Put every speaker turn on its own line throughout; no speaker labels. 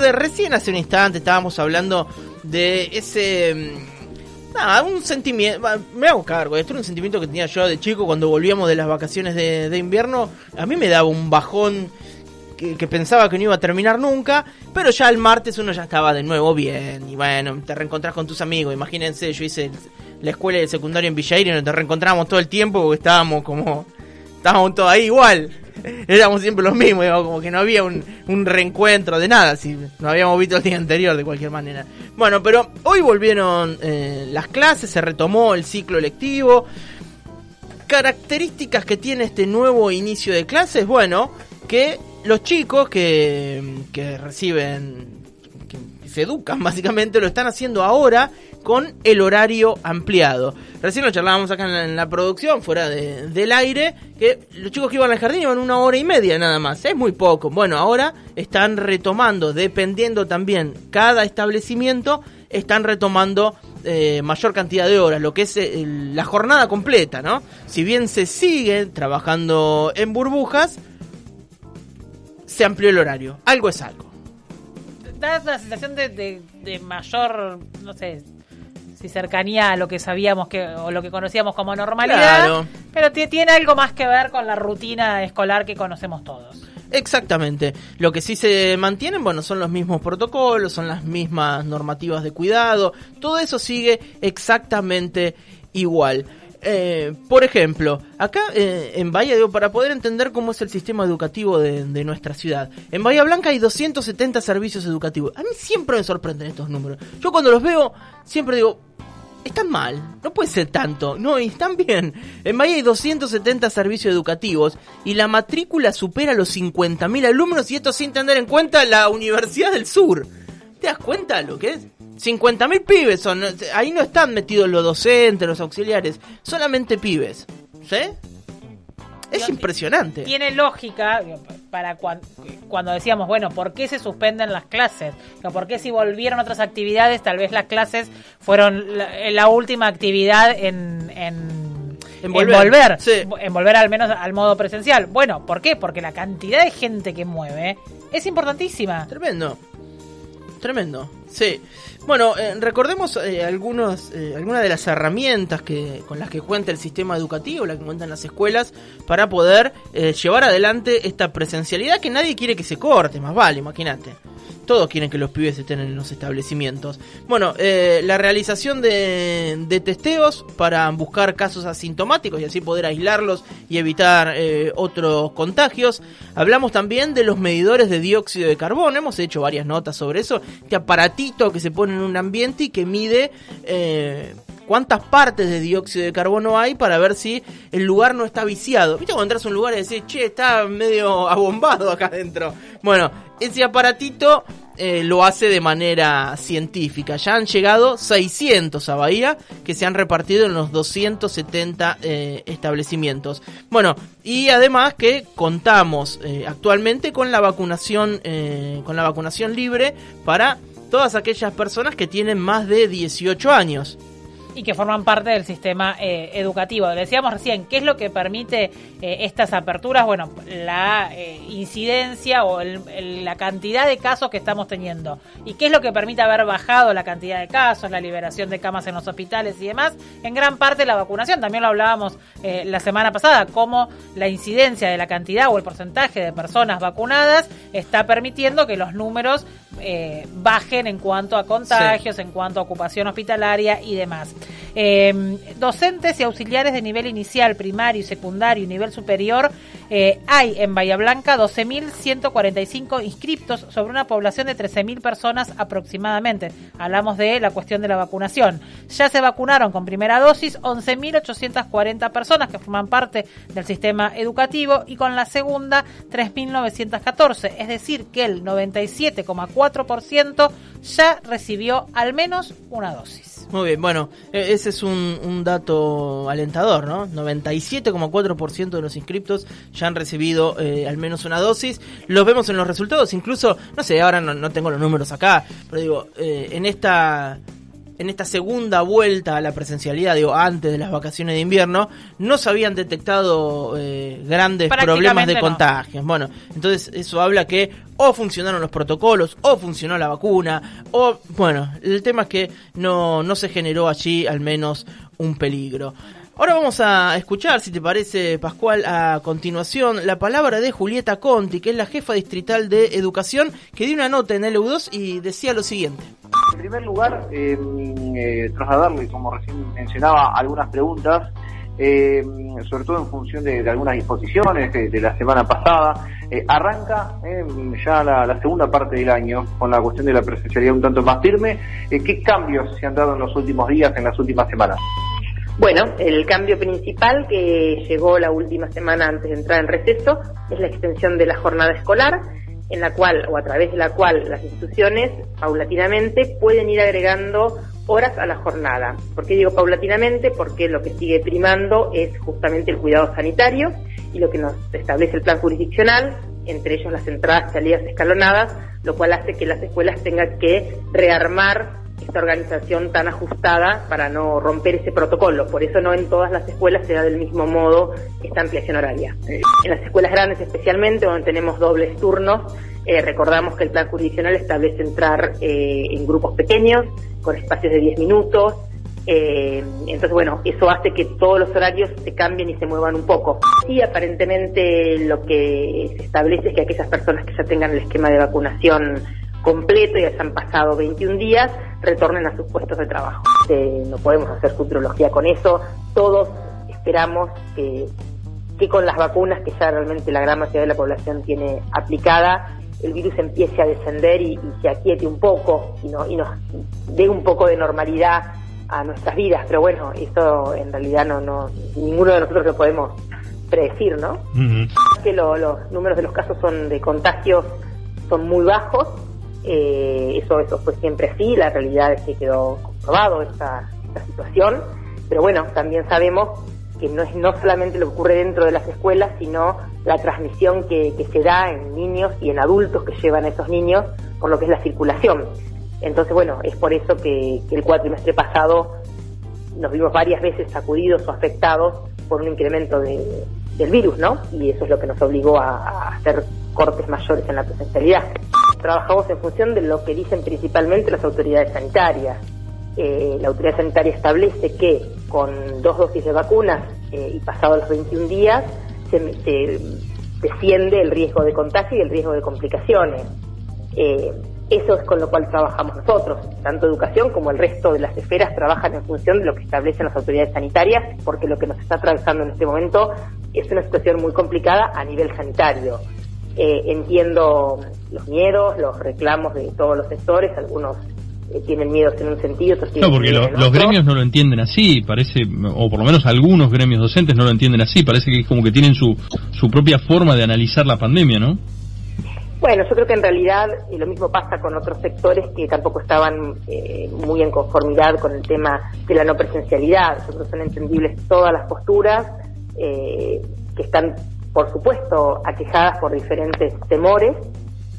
Recién hace un instante estábamos hablando de ese... mm, Nada, un sentimiento... Me hago cargo, esto era un sentimiento que tenía yo de chico cuando volvíamos de las vacaciones de, de invierno. A mí me daba un bajón que, pensaba que no iba a terminar nunca, pero ya el martes uno ya estaba de nuevo bien. Y bueno, te reencontrás con tus amigos. Imagínense, yo hice la escuela el secundario en Villaire y nos te reencontramos todo el tiempo porque estábamos como... Estábamos todos ahí igual. Éramos siempre los mismos, digamos, como que no había un, un reencuentro de nada, si nos habíamos visto el día anterior de cualquier manera. Bueno, pero hoy volvieron eh, las clases, se retomó el ciclo lectivo. Características que tiene este nuevo inicio de clases, bueno, que los chicos que, que reciben, se educan básicamente, lo están haciendo ahora con el horario ampliado. Recién lo charlábamos acá en la, producción, fuera de- del aire, que los chicos que iban al jardín iban una hora y media nada más, es muy poco. Bueno, ahora están retomando, dependiendo también cada establecimiento, están retomando eh, mayor cantidad de horas, lo que es eh, la jornada completa, ¿no? Si bien se sigue trabajando en burbujas, se amplió el horario. Algo es algo.
Da la sensación de, de- de mayor, no sé, si cercanía a lo que sabíamos que o lo que conocíamos como normalidad,
Claro.
pero ti- tiene algo más que ver con la rutina escolar que conocemos todos.
Exactamente. Lo que sí se mantienen, bueno, son los mismos protocolos, son las mismas normativas de cuidado, todo eso sigue exactamente igual. Eh, por ejemplo, acá eh, en Bahía, digo, para poder entender cómo es el sistema educativo de, nuestra ciudad, en Bahía Blanca hay 270 servicios educativos. A mí siempre me sorprenden estos números. Yo cuando los veo, siempre digo, están mal, no puede ser tanto, no, y están bien. En Bahía hay 270 servicios educativos y la matrícula supera los 50.000 alumnos y esto sin tener en cuenta la Universidad del Sur. ¿Te das cuenta lo que es? 50.000 pibes son, ahí no están metidos los docentes, los auxiliares, solamente pibes. ¿Sí? Es impresionante.
Tiene lógica para cuan- cuando decíamos, bueno, ¿por qué se suspenden las clases? ¿Por qué si volvieron otras actividades, tal vez las clases fueron la, la última actividad en... en
En volver, sí.
en volver al menos al modo presencial. Bueno, ¿por qué? Porque la cantidad de gente que mueve es importantísima.
Tremendo. Tremendo. Sí. Bueno, eh, recordemos eh, algunos, eh, algunas de las herramientas que, con las que cuenta el sistema educativo, las que cuentan las escuelas, para poder eh, llevar adelante esta presencialidad que nadie quiere que se corte, más vale, imagínate. Todos quieren que los pibes estén en los establecimientos. Bueno, eh, la realización de, de testeos para buscar casos asintomáticos y así poder aislarlos y evitar eh, otros contagios. Hablamos también de los medidores de dióxido de carbono. Hemos hecho varias notas sobre eso. Este aparatito que se pone en un ambiente y que mide eh, cuántas partes de dióxido de carbono hay para ver si el lugar no está viciado. ¿Viste cuando entras a un lugar y decís, che, está medio abombado acá adentro? Bueno, ese aparatito eh, lo hace de manera científica. Ya han llegado 600 a Bahía que se han repartido en los 270 eh, establecimientos. Bueno, y además que contamos eh, actualmente con la vacunación con la vacunación libre para todas aquellas personas que tienen más de 18 años.
Y que forman parte del sistema eh, educativo. Le decíamos recién, ¿qué es lo que permite eh, estas aperturas? Bueno, la eh, incidencia o el- el- la cantidad de casos que estamos teniendo. ¿Y qué es lo que permite haber bajado la cantidad de casos, la liberación de camas en los hospitales y demás? En gran parte la vacunación. También lo hablábamos eh, la semana pasada, cómo la incidencia de la cantidad o el porcentaje de personas vacunadas está permitiendo que los números eh, bajen en cuanto a contagios, en cuanto a ocupación hospitalaria y demás. Eh, docentes y auxiliares de nivel inicial, primario y secundario y nivel superior, eh, hay en Bahía Blanca 12.145 inscriptos sobre una población de 13.000 personas aproximadamente. Hablamos de la cuestión de la vacunación. Ya se vacunaron con primera dosis 11.840 personas que forman parte del sistema educativo y con la segunda 3.914. Es decir, que el 97,4% ya recibió al menos una dosis.
Muy bien, bueno, e- ese es un, un dato alentador, ¿no? 97,4% de los inscriptos han recibido eh, al menos una dosis. Los vemos en los resultados, incluso, no sé, ahora no, no tengo los números acá, pero digo, eh, en esta en esta segunda vuelta a la presencialidad, digo, antes de las vacaciones de invierno, no se habían detectado eh, grandes problemas de contagios. Bueno, entonces eso habla que o funcionaron los protocolos, o funcionó la vacuna, o bueno, el tema es que no, no se generó allí al menos un peligro. Ahora vamos a escuchar, si te parece, Pascual, a continuación la palabra de Julieta Conti, que es la jefa distrital de educación, que dio una nota en el EU2 y decía lo siguiente.
En primer lugar, eh, eh, trasladarle, como recién mencionaba, algunas preguntas, eh, sobre todo en función de, algunas disposiciones de, la semana pasada. Eh, arranca ya la, la, segunda parte del año con la cuestión de la presencialidad un tanto más firme. ¿Qué cambios se han dado en los últimos días, en las últimas semanas?
Bueno, el cambio principal que llegó la última semana antes de entrar en receso es la extensión de la jornada escolar, en la cual o a través de la cual las instituciones paulatinamente pueden ir agregando horas a la jornada. ¿Por qué digo paulatinamente? Porque lo que sigue primando es justamente el cuidado sanitario y lo que nos establece el plan jurisdiccional, entre ellos las entradas y salidas escalonadas, lo cual hace que las escuelas tengan que rearmar esta organización tan ajustada para no romper ese protocolo. Por eso no en todas las escuelas se da del mismo modo esta ampliación horaria. En las escuelas grandes especialmente, donde tenemos dobles turnos, eh, recordamos que el plan jurisdiccional establece entrar eh, en grupos pequeños, con espacios de 10 minutos. Eh, entonces, bueno, eso hace que todos los horarios se cambien y se muevan un poco. Y aparentemente lo que se establece es que aquellas personas que ya tengan el esquema de vacunación completo y hayan pasado 21 días, retornen a sus puestos de trabajo. no podemos hacer futurología con eso. Todos esperamos que, que con las vacunas que ya realmente la gran mayoría de la población tiene aplicada, el virus empiece a descender y, se aquiete un poco y, no, y nos dé un poco de normalidad a nuestras vidas. Pero bueno, eso en realidad no, no ninguno de nosotros lo podemos predecir, ¿no? Que los números de los casos son de contagios son muy bajos eh, eso, eso fue siempre así, la realidad es que quedó comprobado esta, situación, pero bueno, también sabemos que no es no solamente lo que ocurre dentro de las escuelas, sino la transmisión que, que se da en niños y en adultos que llevan a esos niños por lo que es la circulación. Entonces, bueno, es por eso que, el cuatrimestre pasado nos vimos varias veces sacudidos o afectados por un incremento de, del virus, ¿no? Y eso es lo que nos obligó a hacer cortes mayores en la presencialidad trabajamos en función de lo que dicen principalmente las autoridades sanitarias. Eh, la autoridad sanitaria establece que con dos dosis de vacunas eh, y pasados los 21 días se, desciende el riesgo de contagio y el riesgo de complicaciones. Eh, eso es con lo cual trabajamos nosotros. Tanto educación como el resto de las esferas trabajan en función de lo que establecen las autoridades sanitarias, porque lo que nos está atravesando en este momento es una situación muy complicada a nivel sanitario. Eh, entiendo los miedos, los reclamos de todos los sectores, algunos eh, tienen miedos en un sentido, otros
tienen No, porque los gremios no lo entienden así, parece, o por lo menos algunos gremios docentes no lo entienden así, parece que es como que tienen su, su propia forma de analizar la pandemia, ¿no?
Bueno, yo creo que en realidad y lo mismo pasa con otros sectores que tampoco estaban eh, muy en conformidad con el tema de la no presencialidad. Yo creo que son entendibles todas las posturas que están por supuesto, aquejadas por diferentes temores.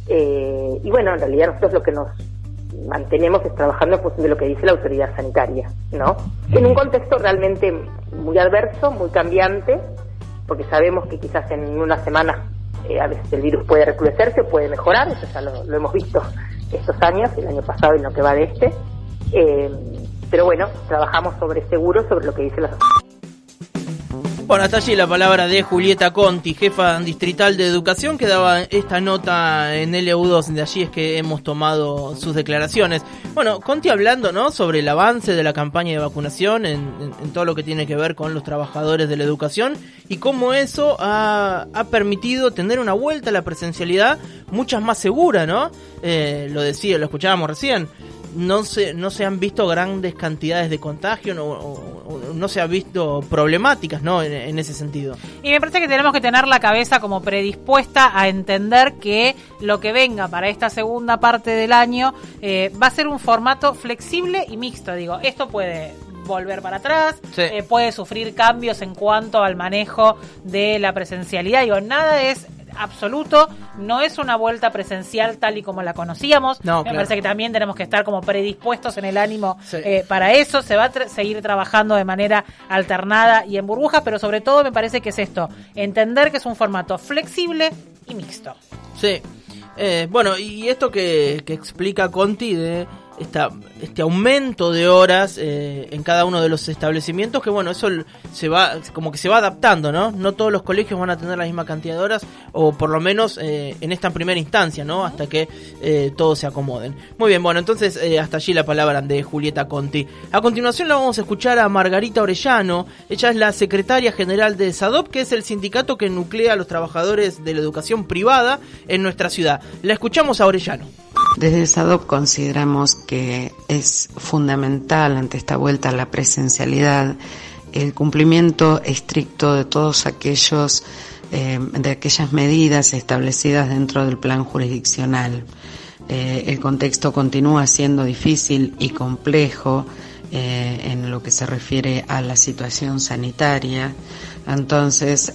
Eh, y bueno, en realidad nosotros lo que nos mantenemos es trabajando en función de lo que dice la autoridad sanitaria, ¿no? En un contexto realmente muy adverso, muy cambiante, porque sabemos que quizás en unas semanas eh, a veces el virus puede recrudecerse, puede mejorar, eso ya lo, hemos visto estos años, el año pasado y lo que va de este. Eh, pero bueno, trabajamos sobre seguro, sobre lo que dice la.
Bueno, hasta allí la palabra de Julieta Conti, jefa distrital de educación, que daba esta nota en LU2. De allí es que hemos tomado sus declaraciones. Bueno, Conti hablando, ¿no? Sobre el avance de la campaña de vacunación en, todo lo que tiene que ver con los trabajadores de la educación y cómo eso ha, permitido tener una vuelta a la presencialidad muchas más segura, ¿no? Eh, lo decía, lo escuchábamos recién no se, no se han visto grandes cantidades de contagio, no, no se han visto problemáticas ¿no? En, ese sentido.
Y me parece que tenemos que tener la cabeza como predispuesta a entender que lo que venga para esta segunda parte del año eh, va a ser un formato flexible y mixto. Digo, esto puede volver para atrás, eh, puede sufrir cambios en cuanto al manejo de la presencialidad. Digo, nada es absoluto. No es una vuelta presencial tal y como la conocíamos.
No,
Me
claro.
parece que también tenemos que estar como predispuestos en el ánimo
Sí.
eh, para eso. Se va a tra- seguir trabajando de manera alternada y en burbujas, pero sobre todo me parece que es esto, entender que es un formato flexible y mixto.
Sí. Eh, bueno, y esto que, que explica Conti de este aumento de horas eh, en cada uno de los establecimientos, que bueno, eso se va, como que se va adaptando, ¿no? No todos los colegios van a tener la misma cantidad de horas, o por lo menos eh, en esta primera instancia, ¿no? Hasta que eh, todos se acomoden. Muy bien, bueno, entonces hasta allí la palabra de Julieta Conti. A continuación la vamos a escuchar a Margarita Orellano. Ella es la secretaria general de SADOP, que es el sindicato que nuclea a los trabajadores de la educación privada en nuestra ciudad. La escuchamos a Orellano.
Desde SADOP consideramos que es fundamental ante esta vuelta a la presencialidad el cumplimiento estricto de todos aquellos eh, de aquellas medidas establecidas dentro del plan jurisdiccional. Eh, el contexto continúa siendo difícil y complejo eh, en lo que se refiere a la situación sanitaria. Entonces,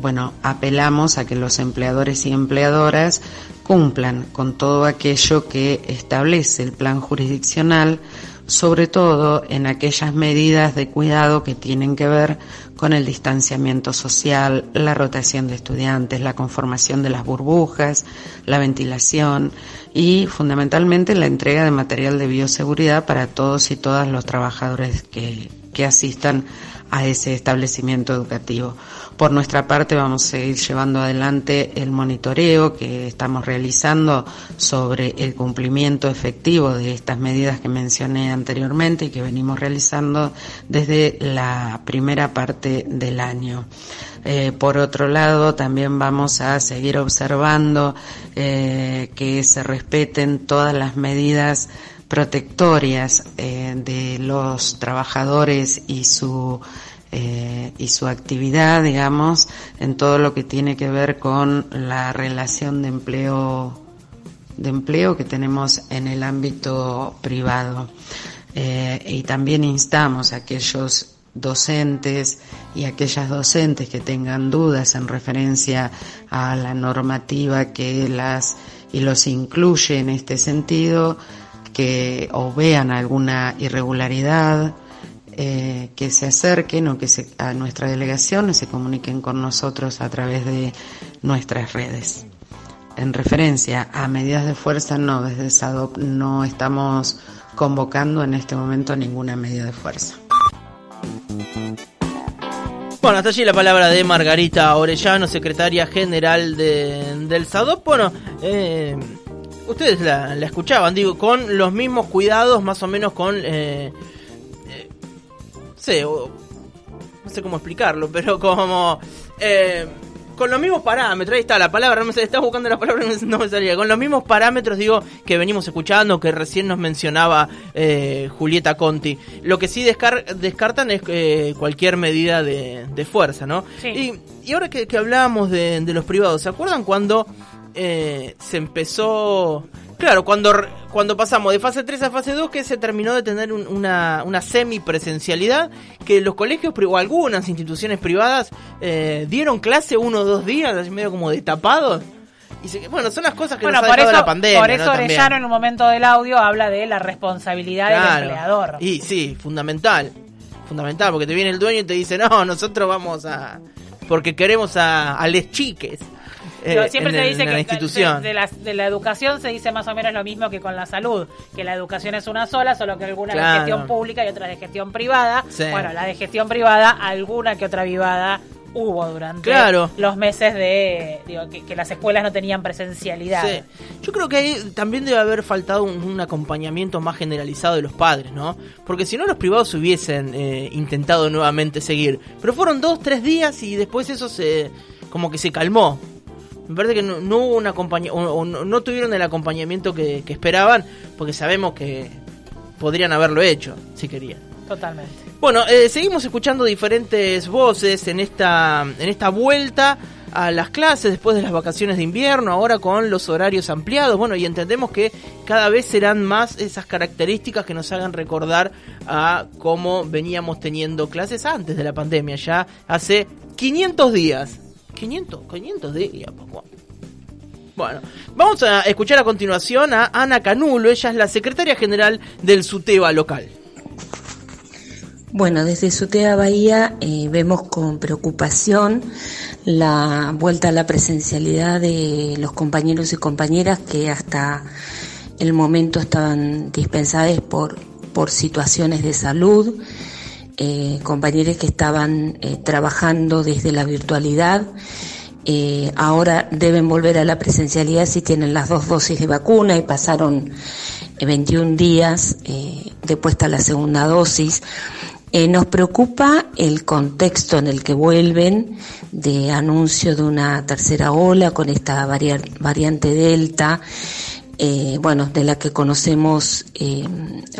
bueno, apelamos a que los empleadores y empleadoras cumplan con todo aquello que establece el plan jurisdiccional, sobre todo en aquellas medidas de cuidado que tienen que ver con el distanciamiento social, la rotación de estudiantes, la conformación de las burbujas, la ventilación y fundamentalmente la entrega de material de bioseguridad para todos y todas los trabajadores que, que asistan a ese establecimiento educativo. Por nuestra parte vamos a seguir llevando adelante el monitoreo que estamos realizando sobre el cumplimiento efectivo de estas medidas que mencioné anteriormente y que venimos realizando desde la primera parte del año. Eh, por otro lado, también vamos a seguir observando eh, que se respeten todas las medidas protectorias eh, de los trabajadores y su eh, y su actividad, digamos, en todo lo que tiene que ver con la relación de empleo de empleo que tenemos en el ámbito privado. Eh, y también instamos a aquellos docentes y aquellas docentes que tengan dudas en referencia a la normativa que las y los incluye en este sentido, que o vean alguna irregularidad, eh, que se acerquen o que se, a nuestra delegación se comuniquen con nosotros a través de nuestras redes. En referencia a medidas de fuerza, no, desde SADOP no estamos convocando en este momento ninguna medida de fuerza.
Bueno, hasta allí la palabra de Margarita Orellano, secretaria general de, del SADOP. Bueno, eh, ustedes la, escuchaban, digo, con los mismos cuidados, más o menos con... Eh, sé, o- no sé cómo explicarlo, pero como... eh, con los mismos parámetros, ahí está la palabra, no me estaba buscando la palabra, no me- no me salía. Con los mismos parámetros, digo, que venimos escuchando, que recién nos mencionaba eh, Julieta Conti. Lo que sí descar- descartan es eh, cualquier medida de, de fuerza, ¿no?
Sí.
Y, y ahora que, que hablábamos de, de los privados, ¿se acuerdan cuando eh, se empezó... Claro, cuando, cuando pasamos de fase 3 a fase 2, que se terminó de tener un- una, una semipresencialidad, que los colegios o algunas instituciones privadas eh, dieron clase uno o dos días, así medio como destapados. Y se- bueno, son las cosas que
Bueno,
nos
por eso,
la pandemia.
por
¿no?
eso
También.
Orellano en un momento del audio habla de la responsabilidad del empleador.
Y sí, fundamental. Fundamental, porque te viene el dueño y te dice, no, nosotros vamos a... Porque queremos a, a les chiques. Eh,
Pero siempre
en
se dice
en la
que
institución.
De, de la, de la educación se dice más o menos lo mismo que con la salud, que la educación es una sola, solo que algunas
Claro.
de gestión pública y otras de gestión privada.
Sí.
Bueno, la de gestión privada, alguna que otra privada hubo durante
Claro.
los meses de digo, que, que las escuelas no tenían presencialidad.
Sí. Yo creo que ahí también debe haber faltado un, un acompañamiento más generalizado de los padres, ¿no? Porque si no los privados hubiesen eh, intentado nuevamente seguir. Pero fueron dos, tres días y después eso se como que se calmó. Me parece que no, no hubo un acompañamiento, o, o no, no tuvieron el acompañamiento que, que esperaban, porque sabemos que podrían haberlo hecho, si querían.
Totalmente.
Bueno, eh, seguimos escuchando diferentes voces en esta, en esta vuelta a las clases después de las vacaciones de invierno, ahora con los horarios ampliados. Bueno, y entendemos que cada vez serán más esas características que nos hagan recordar a cómo veníamos teniendo clases antes de la pandemia, ya hace 500 días. 500, 500 días, pues, bueno, vamos a escuchar a continuación a Ana Canulo, ella es la secretaria general del SUTEBA local.
Bueno, desde SUTEBA Bahía eh, vemos con preocupación la vuelta a la presencialidad de los compañeros y compañeras que hasta el momento estaban dispensadas por, por situaciones de salud, eh, compañeros que estaban eh, trabajando desde la virtualidad eh, ahora deben volver a la presencialidad si tienen las dos dosis de vacuna y pasaron 21 eh, días eh, de puesta la segunda dosis. Nos preocupa el contexto en el que vuelven de anuncio de una tercera ola con esta variante Delta eh, bueno, de la que conocemos eh,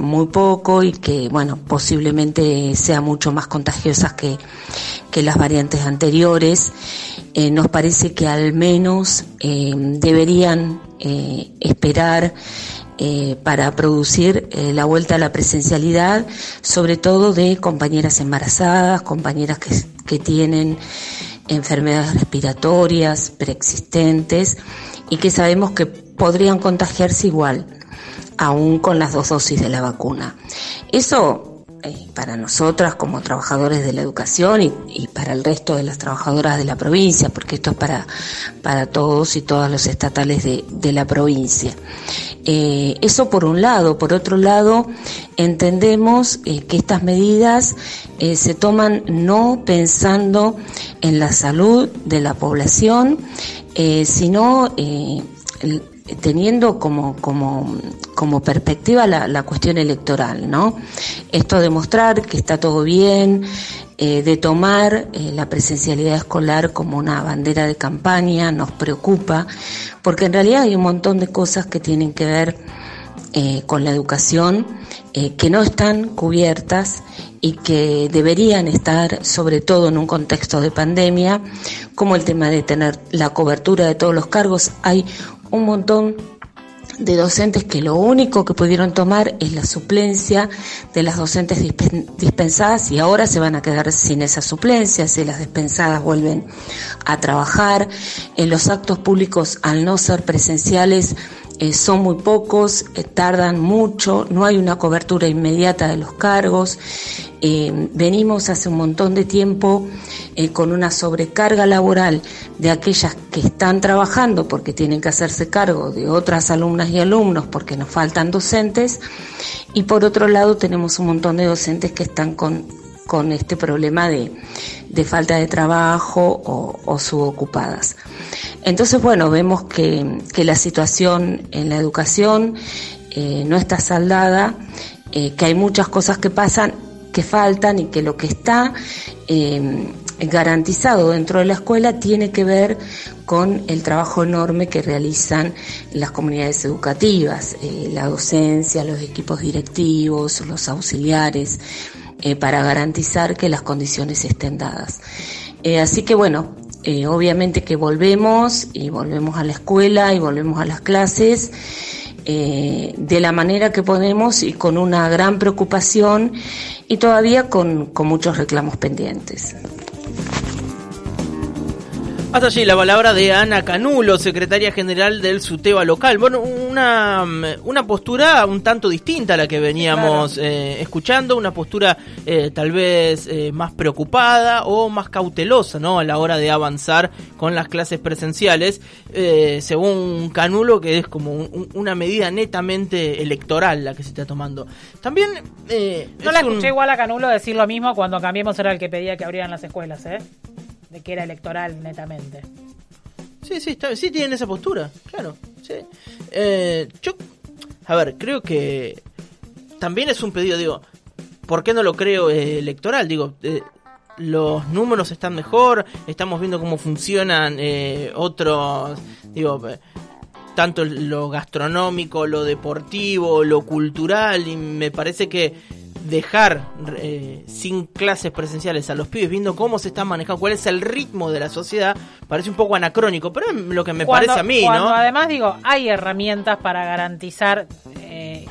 muy poco y que, bueno, posiblemente sea mucho más contagiosas que, que las variantes anteriores. Eh, nos parece que al menos deberían esperar para producir la vuelta a la presencialidad, sobre todo de compañeras embarazadas, compañeras que, que tienen enfermedades respiratorias preexistentes y que sabemos que podrían contagiarse igual, aún con las dos dosis de la vacuna. Eso eh, para nosotras como trabajadores de la educación y, para el resto de las trabajadoras de la provincia, porque esto es para, para todos y todas los estatales de, de la provincia. Eh, eso por un lado. Por otro lado, entendemos eh, que estas medidas se toman no pensando en la salud de la población, sino teniendo como, como, como perspectiva la, la, cuestión electoral, ¿no? Esto de mostrar que está todo bien, eh, de tomar eh, la presencialidad escolar como una bandera de campaña, nos preocupa, porque en realidad hay un montón de cosas que tienen que ver eh, con la educación que no están cubiertas y que deberían estar, sobre todo en un contexto de pandemia, como el tema de tener la cobertura de todos los cargos. Hay un montón de docentes que lo único que pudieron tomar es la suplencia de las docentes dispensadas y ahora se van a quedar sin esa suplencia si las dispensadas vuelven a trabajar. En los actos públicos, al no ser presenciales, eh, son muy pocos, eh, tardan mucho, no hay una cobertura inmediata de los cargos. Eh, venimos hace un montón de tiempo con una sobrecarga laboral de aquellas que están trabajando porque tienen que hacerse cargo de otras alumnas y alumnos porque nos faltan docentes y por otro lado tenemos un montón de docentes que están con, con este problema de, de falta de trabajo o, subocupadas. Entonces, bueno, vemos que, que la situación en la educación eh, no está saldada, eh, que hay muchas cosas que pasan que faltan y que lo que está eh, garantizado dentro de la escuela tiene que ver con el trabajo enorme que realizan las comunidades educativas, la docencia, los equipos directivos, los auxiliares, eh, para garantizar que las condiciones estén dadas. Eh, así que bueno, obviamente que volvemos y volvemos a la escuela y volvemos a las clases eh, de la manera que podemos y con una gran preocupación y todavía con muchos reclamos pendientes.
Hasta allí la palabra de Ana Canulo, secretaria general del SUTEBA local. Bueno, una, una postura un tanto distinta a la que veníamos claro. eh, escuchando, una postura eh, tal vez eh, más preocupada o más cautelosa ¿no? a la hora de avanzar con las clases presenciales, eh, según Canulo, que es como un, una medida netamente electoral la que se está tomando. También...
Eh, no la escuché un... igual a Canulo decir lo mismo cuando Cambiemos era el que pedía que abrieran las escuelas, ¿eh? De que era electoral netamente.
Sí, sí, está, sí tienen esa postura, claro. Sí. Eh, yo, a ver, creo que también es un pedido, digo, ¿por qué no lo creo eh, electoral? Digo, eh, los números están mejor, estamos viendo cómo funcionan eh, otros, digo, tanto lo gastronómico, lo deportivo, lo cultural, y me parece que dejar eh, sin clases presenciales a los pibes viendo cómo se están manejando, cuál es el ritmo de la sociedad, parece un poco anacrónico, pero es lo que me
cuando,
parece a mí,
cuando
¿no?
Además, digo, hay herramientas para garantizar eh,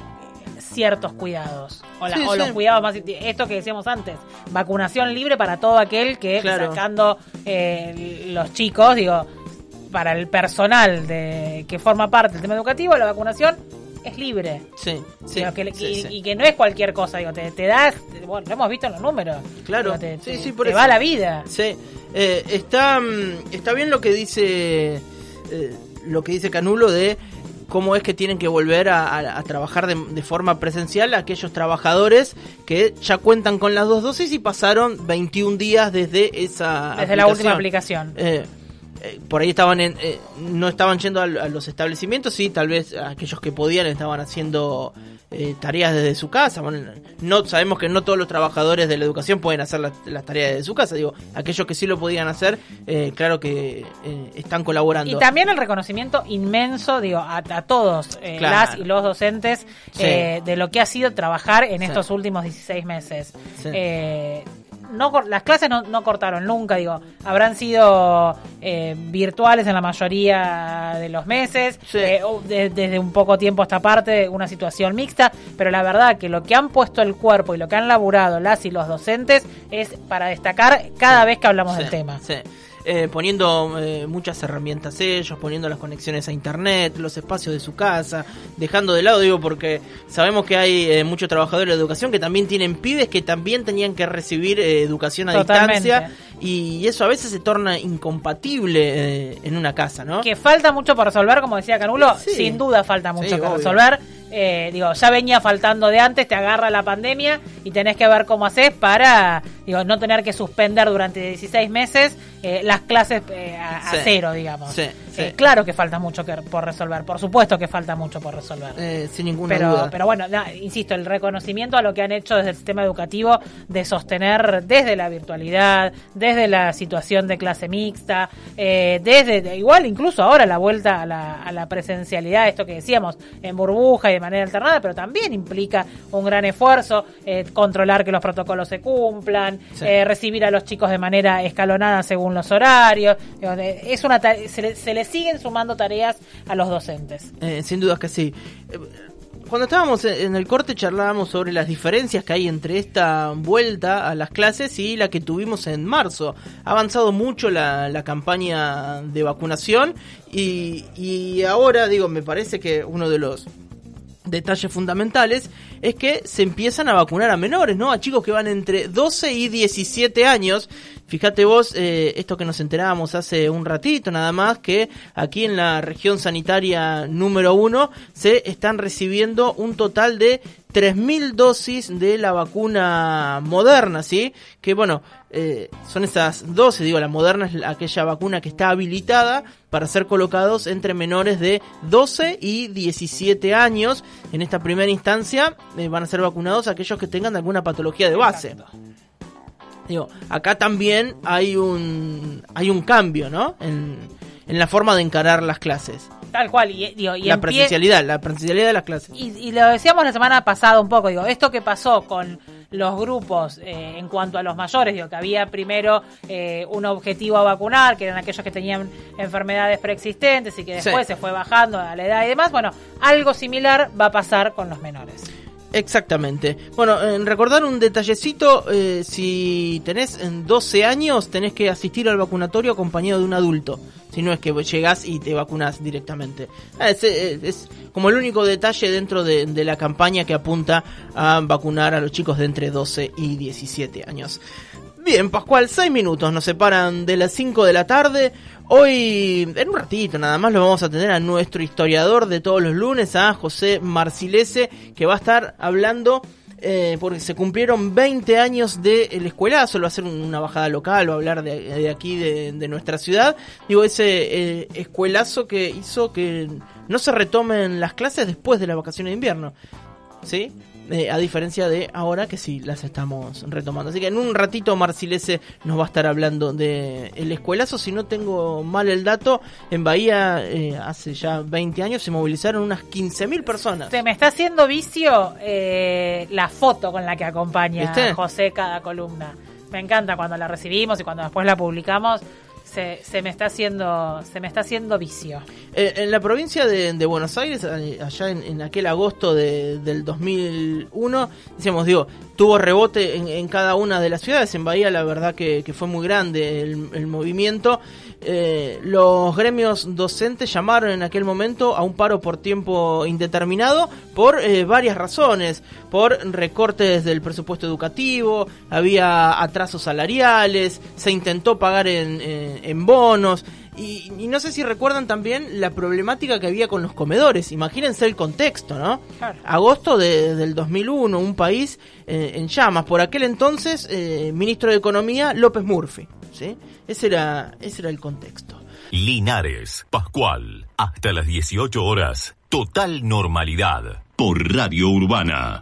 ciertos cuidados. O, la-
Sí,
o
sí.
los cuidados más... Esto que decíamos antes, vacunación libre para todo aquel que,
Claro.
sacando eh, los chicos, digo, para el personal de que forma parte del tema educativo, la vacunación es libre.
Sí, sí,
Digo, que-
sí,
y,
sí.
y que no es cualquier cosa, digo, te, te das, bueno, lo hemos visto en los números.
Claro,
Digo, te,
sí, sí, por
te
eso.
va la vida.
Sí, eh, está, mm, está bien lo que dice eh, lo que dice Canulo de cómo es que tienen que volver a, a- a trabajar de, de forma presencial aquellos trabajadores que ya cuentan con las dos dosis y pasaron 21 días desde esa
Desde la última aplicación.
Eh, eh, por ahí estaban en, eh, no estaban yendo a, a los establecimientos, sí, tal vez aquellos que podían estaban haciendo eh, tareas desde su casa. Bueno, no sabemos que no todos los trabajadores de la educación pueden hacer las, las tareas desde su casa. Digo, aquellos que sí lo podían hacer, eh, claro que eh, están colaborando.
Y también el reconocimiento inmenso, digo, a, a todos
Claro.
las y los docentes
Sí.
eh, de lo que ha sido trabajar en
Sí.
estos últimos 16 meses.
Sí.
No, las clases no, no cortaron nunca, digo, habrán sido eh, virtuales en la mayoría de los meses,
Sí.
eh, de- desde un poco tiempo a esta parte, una situación mixta, pero la verdad que lo que han puesto el cuerpo y lo que han laburado las y los docentes es para destacar cada vez que hablamos
Sí,
del tema.
Eh, poniendo eh, muchas herramientas ellos, poniendo las conexiones a internet, los espacios de su casa, dejando de lado, digo, porque sabemos que hay eh, muchos trabajadores de educación que también tienen pibes que también tenían que recibir eh, educación a
Totalmente.
distancia y eso a veces se torna incompatible eh, en una casa, ¿no?
Que falta mucho por resolver, como decía Canulo,
Sí.
sin duda falta mucho
Sí, obvio.
resolver. Eh, digo, ya venía faltando de antes, te agarra la pandemia y tenés que ver cómo haces para digo, no tener que suspender durante 16 meses eh, las clases eh, a, cero, digamos.
Sí, sí.
Eh, claro que falta mucho que, por resolver, por supuesto que falta mucho por resolver.
Eh, sin ninguna
Pero,
duda.
pero bueno, na- insisto, el reconocimiento a lo que han hecho desde el sistema educativo de sostener desde la virtualidad, desde la situación de clase mixta, eh, desde de- igual incluso ahora la vuelta a la, a la presencialidad, esto que decíamos, en burbuja y de manera alternada, pero también implica un gran esfuerzo, eh, controlar que los protocolos se cumplan, eh, recibir a los chicos de manera escalonada según los horarios. Es una se, le, se le siguen sumando tareas a los docentes.
Eh, sin dudas que sí. Eh, Cuando estábamos en en el corte charlábamos sobre las diferencias que hay entre esta vuelta a las clases y la que tuvimos en marzo. Ha avanzado mucho la, la campaña de vacunación y, y ahora, digo, me parece que uno de los detalles fundamentales es que se empiezan a vacunar a menores, ¿no? A chicos que van entre 12 y 17 años. Fíjate vos, eh, esto que nos enterábamos hace un ratito nada más, que aquí en la región sanitaria número uno se están recibiendo un total de 3.000 dosis de la vacuna moderna, ¿sí? Que bueno, eh, son esas dosis, digo, la moderna es la- aquella vacuna que está habilitada para ser colocados entre menores de 12 y 17 años. En esta primera instancia eh, van a ser vacunados aquellos que tengan alguna patología de base. Digo, acá también hay un hay un cambio, ¿no? En, en la forma de encarar las clases.
Tal cual, y, digo, y
la
pie-
presencialidad, la presencialidad de las clases.
Y, y lo decíamos la semana pasada un poco, digo, esto que pasó con los grupos eh, en cuanto a los mayores, digo, que había primero eh, un objetivo a vacunar, que eran aquellos que tenían enfermedades preexistentes y que después
Sí.
se fue bajando a la edad y demás, bueno, algo similar va a pasar con los menores.
Exactamente. Bueno, en recordar un detallecito, eh, si tenés en 12 años, tenés que asistir al vacunatorio acompañado de un adulto. Si no es que llegás y te vacunas directamente. Ah, Es, es como el único detalle dentro de, de la campaña que apunta a vacunar a los chicos de entre 12 y 17 años. Bien, Pascual, 6 minutos nos separan de las 5 de la tarde. Hoy, en un ratito nada más, lo vamos a tener a nuestro historiador de todos los lunes, a José Marcilese, que va a estar hablando, eh, porque se cumplieron 20 años del escuelazo, él va a hacer una bajada local, va a hablar de, de aquí, de, de nuestra ciudad. Digo, ese eh, escuelazo que hizo que no se retomen las clases después de la vacaciones de invierno. ¿Sí? Eh, a diferencia de ahora que sí las estamos retomando. Así que en un ratito Marcilese nos va a estar hablando de el escuelazo. Si no tengo mal el dato, en Bahía eh, hace ya 20 años se movilizaron unas 15.000 personas.
Se me está haciendo vicio eh, la foto con la que acompaña
¿Viste?
José cada columna. Me encanta cuando la recibimos y cuando después la publicamos. Se, se me está haciendo se me está haciendo vicio.
Eh, en la provincia de, Buenos Aires, eh, allá en, en aquel agosto de- del 2001, decíamos, digo, tuvo rebote en, en cada una de las ciudades. En Bahía, la verdad que, fue muy grande el, movimiento. Eh, los gremios docentes llamaron en aquel momento a un paro por tiempo indeterminado por varias razones, por recortes del presupuesto educativo, había atrasos salariales, se intentó pagar en, eh, en bonos. Y, y no sé si recuerdan también la problemática que había con los comedores. Imagínense el contexto, ¿no?
Claro.
Agosto de- del 2001, un país eh, en llamas. Por aquel entonces, eh, ministro de Economía, López Murphy. ¿sí? Ese, era, ese era el contexto.
Linares, Pascual, hasta las 18 horas. Total normalidad. Por Radio Urbana.